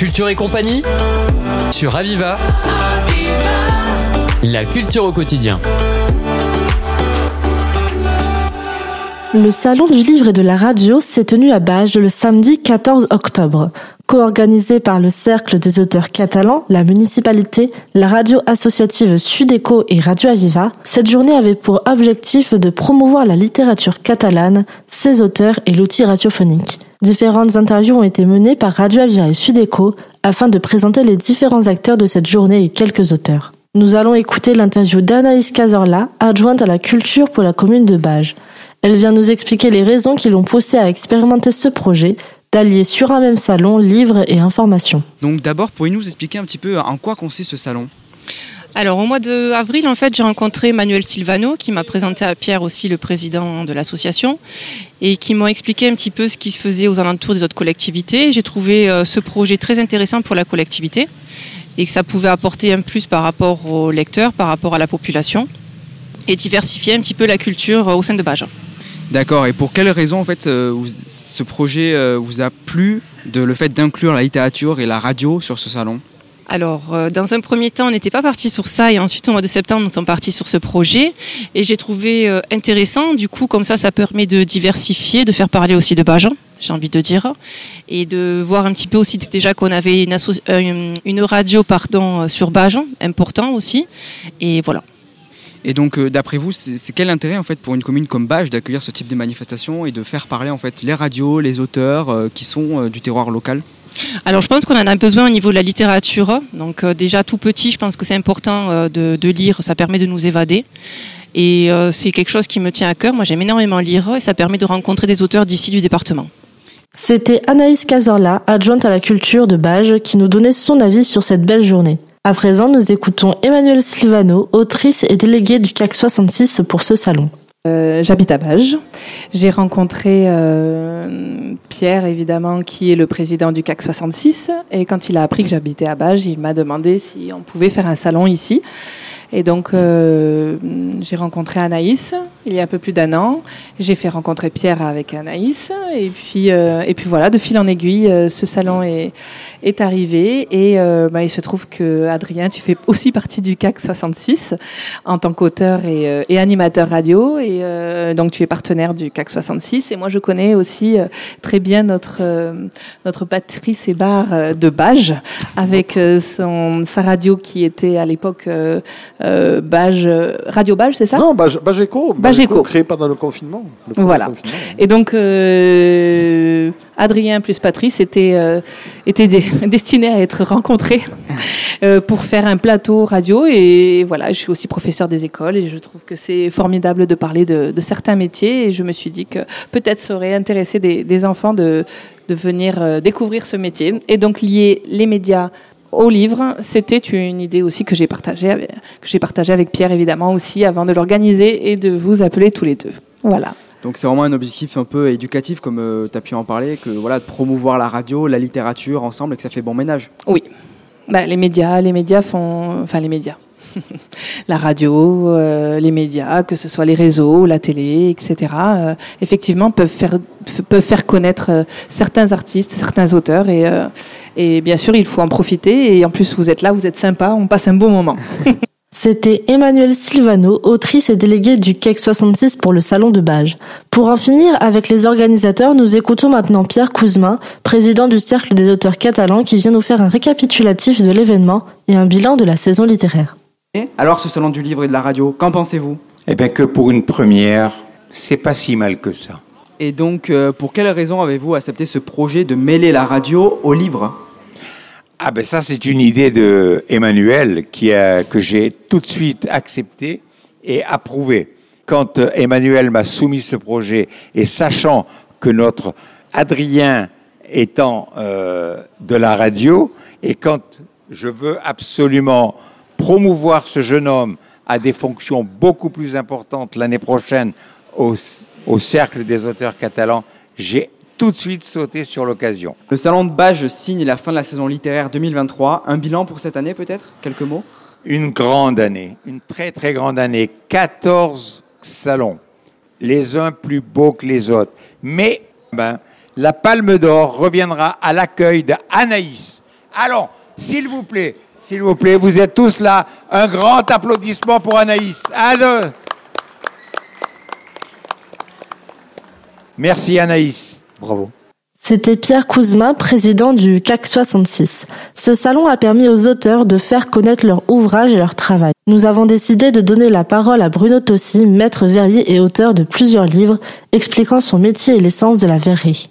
Culture et compagnie sur Aviva. La culture au quotidien. Le Salon du livre et de la radio s'est tenu à Bages le samedi 14 octobre. Co-organisé par le Cercle des auteurs catalans, la municipalité, la radio associative Sudeco et Radio Aviva, cette journée avait pour objectif de promouvoir la littérature catalane, ses auteurs et l'outil radiophonique. Différentes interviews ont été menées par Radio Aviva et Sudeco afin de présenter les différents acteurs de cette journée et quelques auteurs. Nous allons écouter l'interview d'Anaïs Cazorla, adjointe à la culture pour la commune de Bages. Elle vient nous expliquer les raisons qui l'ont poussée à expérimenter ce projet d'allier sur un même salon livres et informations. Donc d'abord, pourriez-vous nous expliquer un petit peu en quoi consiste ce salon? Alors au mois d'avril, en fait, j'ai rencontré Manuel Silvano qui m'a présenté à Pierre aussi le président de l'association et qui m'ont expliqué un petit peu ce qui se faisait aux alentours des autres collectivités. J'ai trouvé euh, ce projet très intéressant pour la collectivité et que ça pouvait apporter un plus par rapport aux lecteurs, par rapport à la population et diversifier un petit peu la culture euh, au sein de Baja. D'accord. Et pour quelles raisons en fait euh, ce projet vous a plu de le fait d'inclure la littérature et la radio sur ce salon? Alors, euh, dans un premier temps, on n'était pas parti sur ça et ensuite, au mois de septembre, nous sommes partis sur ce projet et j'ai trouvé intéressant. Du coup, comme ça, ça permet de diversifier, de faire parler aussi de Bajan, j'ai envie de dire, et de voir un petit peu aussi déjà qu'on avait une, une, radio pardon, sur Bajan, important aussi. Et voilà. Et donc, euh, d'après vous, c'est quel intérêt en fait pour une commune comme Bâche d'accueillir ce type de manifestation et de faire parler en fait les radios, les auteurs euh, qui sont euh, du terroir local? Alors je pense qu'on en a besoin au niveau de la littérature. Donc déjà tout petit, je pense que c'est important de, lire, ça permet de nous évader. Et c'est quelque chose qui me tient à cœur. Moi j'aime énormément lire et ça permet de rencontrer des auteurs d'ici du département. C'était Anaïs Cazorla, adjointe à la culture de Bage, qui nous donnait son avis sur cette belle journée. À présent, nous écoutons Emmanuel Silvano, autrice et déléguée du CAC 66 pour ce salon. Euh, j'habite à Bages. J'ai rencontré euh, Pierre, évidemment, qui est le président du CAC 66. Et quand il a appris que j'habitais à Bages, il m'a demandé si on pouvait faire un salon ici. Et donc, euh, j'ai rencontré Anaïs il y a un peu plus d'un an. J'ai fait rencontrer Pierre avec Anaïs. Et puis, euh, et puis voilà, de fil en aiguille, euh, ce salon est, est arrivé. Et bah, il se trouve que, Adrien, tu fais aussi partie du CAC 66 en tant qu'auteur et, et, animateur radio. Et donc, tu es partenaire du CAC 66. Et moi, je connais aussi très bien notre, notre Patrice Hébard de Bage, avec son, sa radio qui était à l'époque euh, Radio Bage, c'est ça Non, Bage. Bageco. Créé pendant le confinement. voilà. Et donc, euh, Adrien plus Patrice étaient, euh, étaient destinés à être rencontrés euh, pour faire un plateau radio. Et voilà, je suis aussi professeur des écoles et je trouve que c'est formidable de parler de, certains métiers. Et je me suis dit que peut-être ça aurait intéressé des, des enfants de, de venir découvrir ce métier. Et donc, lier les médias au livre, c'était une idée aussi que j'ai partagée avec, que j'ai partagé avec Pierre évidemment aussi avant de l'organiser et de vous appeler tous les deux. Voilà. Donc c'est vraiment un objectif un peu éducatif comme euh, tu as pu en parler, que voilà de promouvoir la radio, la littérature ensemble et que ça fait bon ménage. Oui. Bah, les médias, les médias font enfin les médias. la radio, euh, les médias, que ce soit les réseaux, la télé, etc., euh, effectivement peuvent faire, peuvent faire connaître euh, certains artistes, certains auteurs. Et, et bien sûr, il faut en profiter. Et en plus, vous êtes là, vous êtes sympa, on passe un bon moment. C'était Emmanuel Silvano, autrice et déléguée du CAC 66 pour le Salon de Bage. Pour en finir avec les organisateurs, nous écoutons maintenant Pierre Couzmin, président du Cercle des auteurs catalans, qui vient nous faire un récapitulatif de l'événement et un bilan de la saison littéraire. Alors ce salon du livre et de la radio, qu'en pensez-vous? Eh bien que pour une première, c'est pas si mal que ça. Et donc euh, pour quelle raison avez-vous accepté ce projet de mêler la radio au livre? Ah ben ça c'est une idée de Emmanuel qui a, que j'ai tout de suite accepté et approuvé. Quand euh, Emmanuel m'a soumis ce projet et sachant que notre Adrien étant euh, de la radio et quand je veux absolument promouvoir ce jeune homme à des fonctions beaucoup plus importantes l'année prochaine au, Cercle des auteurs catalans, j'ai tout de suite sauté sur l'occasion. Le Salon de Bage signe la fin de la saison littéraire 2023. Un bilan pour cette année peut-être? Quelques mots? Une grande année, une très très grande année. 14 salons, les uns plus beaux que les autres. Mais ben, la Palme d'Or reviendra à l'accueil d'Anaïs Allons, s'il vous plaît, s'il vous plaît, vous êtes tous là. Un grand applaudissement pour Anaïs. Allez. Merci Anaïs. Bravo. C'était Pierre Couzmin, président du CAC 66. Ce salon a permis aux auteurs de faire connaître leur ouvrage et leur travail. Nous avons décidé de donner la parole à Bruno Tossi, maître verrier et auteur de plusieurs livres expliquant son métier et l'essence de la verrerie.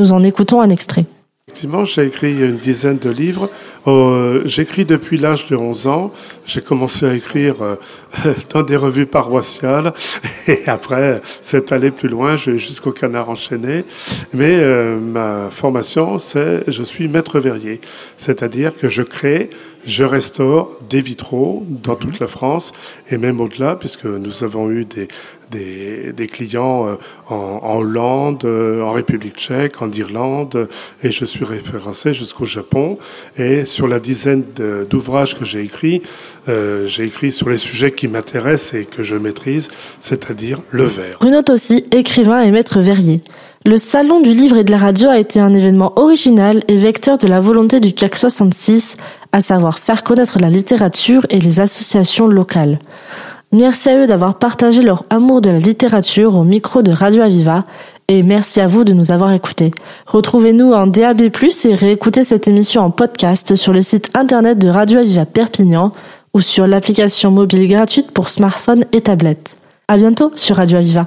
Nous en écoutons un extrait. Effectivement, j'ai écrit une dizaine de livres. Euh, J'écris depuis l'âge de 11 ans. J'ai commencé à écrire euh, dans des revues paroissiales et après, c'est allé plus loin jusqu'au canard enchaîné. Mais euh, ma formation, c'est je suis maître verrier, c'est-à-dire que je crée je restaure des vitraux dans toute la France et même au-delà, puisque nous avons eu des, des, des clients euh, en, en, Hollande, euh, en République tchèque, en Irlande, et je suis référencé jusqu'au Japon. Et sur la dizaine d'ouvrages que j'ai écrits, euh, j'ai écrit sur les sujets qui m'intéressent et que je maîtrise, c'est-à-dire le verre. Bruno Tossi, écrivain et maître verrier. Le Salon du livre et de la radio a été un événement original et vecteur de la volonté du CAC 66, à savoir faire connaître la littérature et les associations locales. Merci à eux d'avoir partagé leur amour de la littérature au micro de Radio Aviva et merci à vous de nous avoir écoutés. Retrouvez-nous en DAB+, et réécoutez cette émission en podcast sur le site internet de Radio Aviva Perpignan ou sur l'application mobile gratuite pour smartphone et tablette. À bientôt sur Radio Aviva.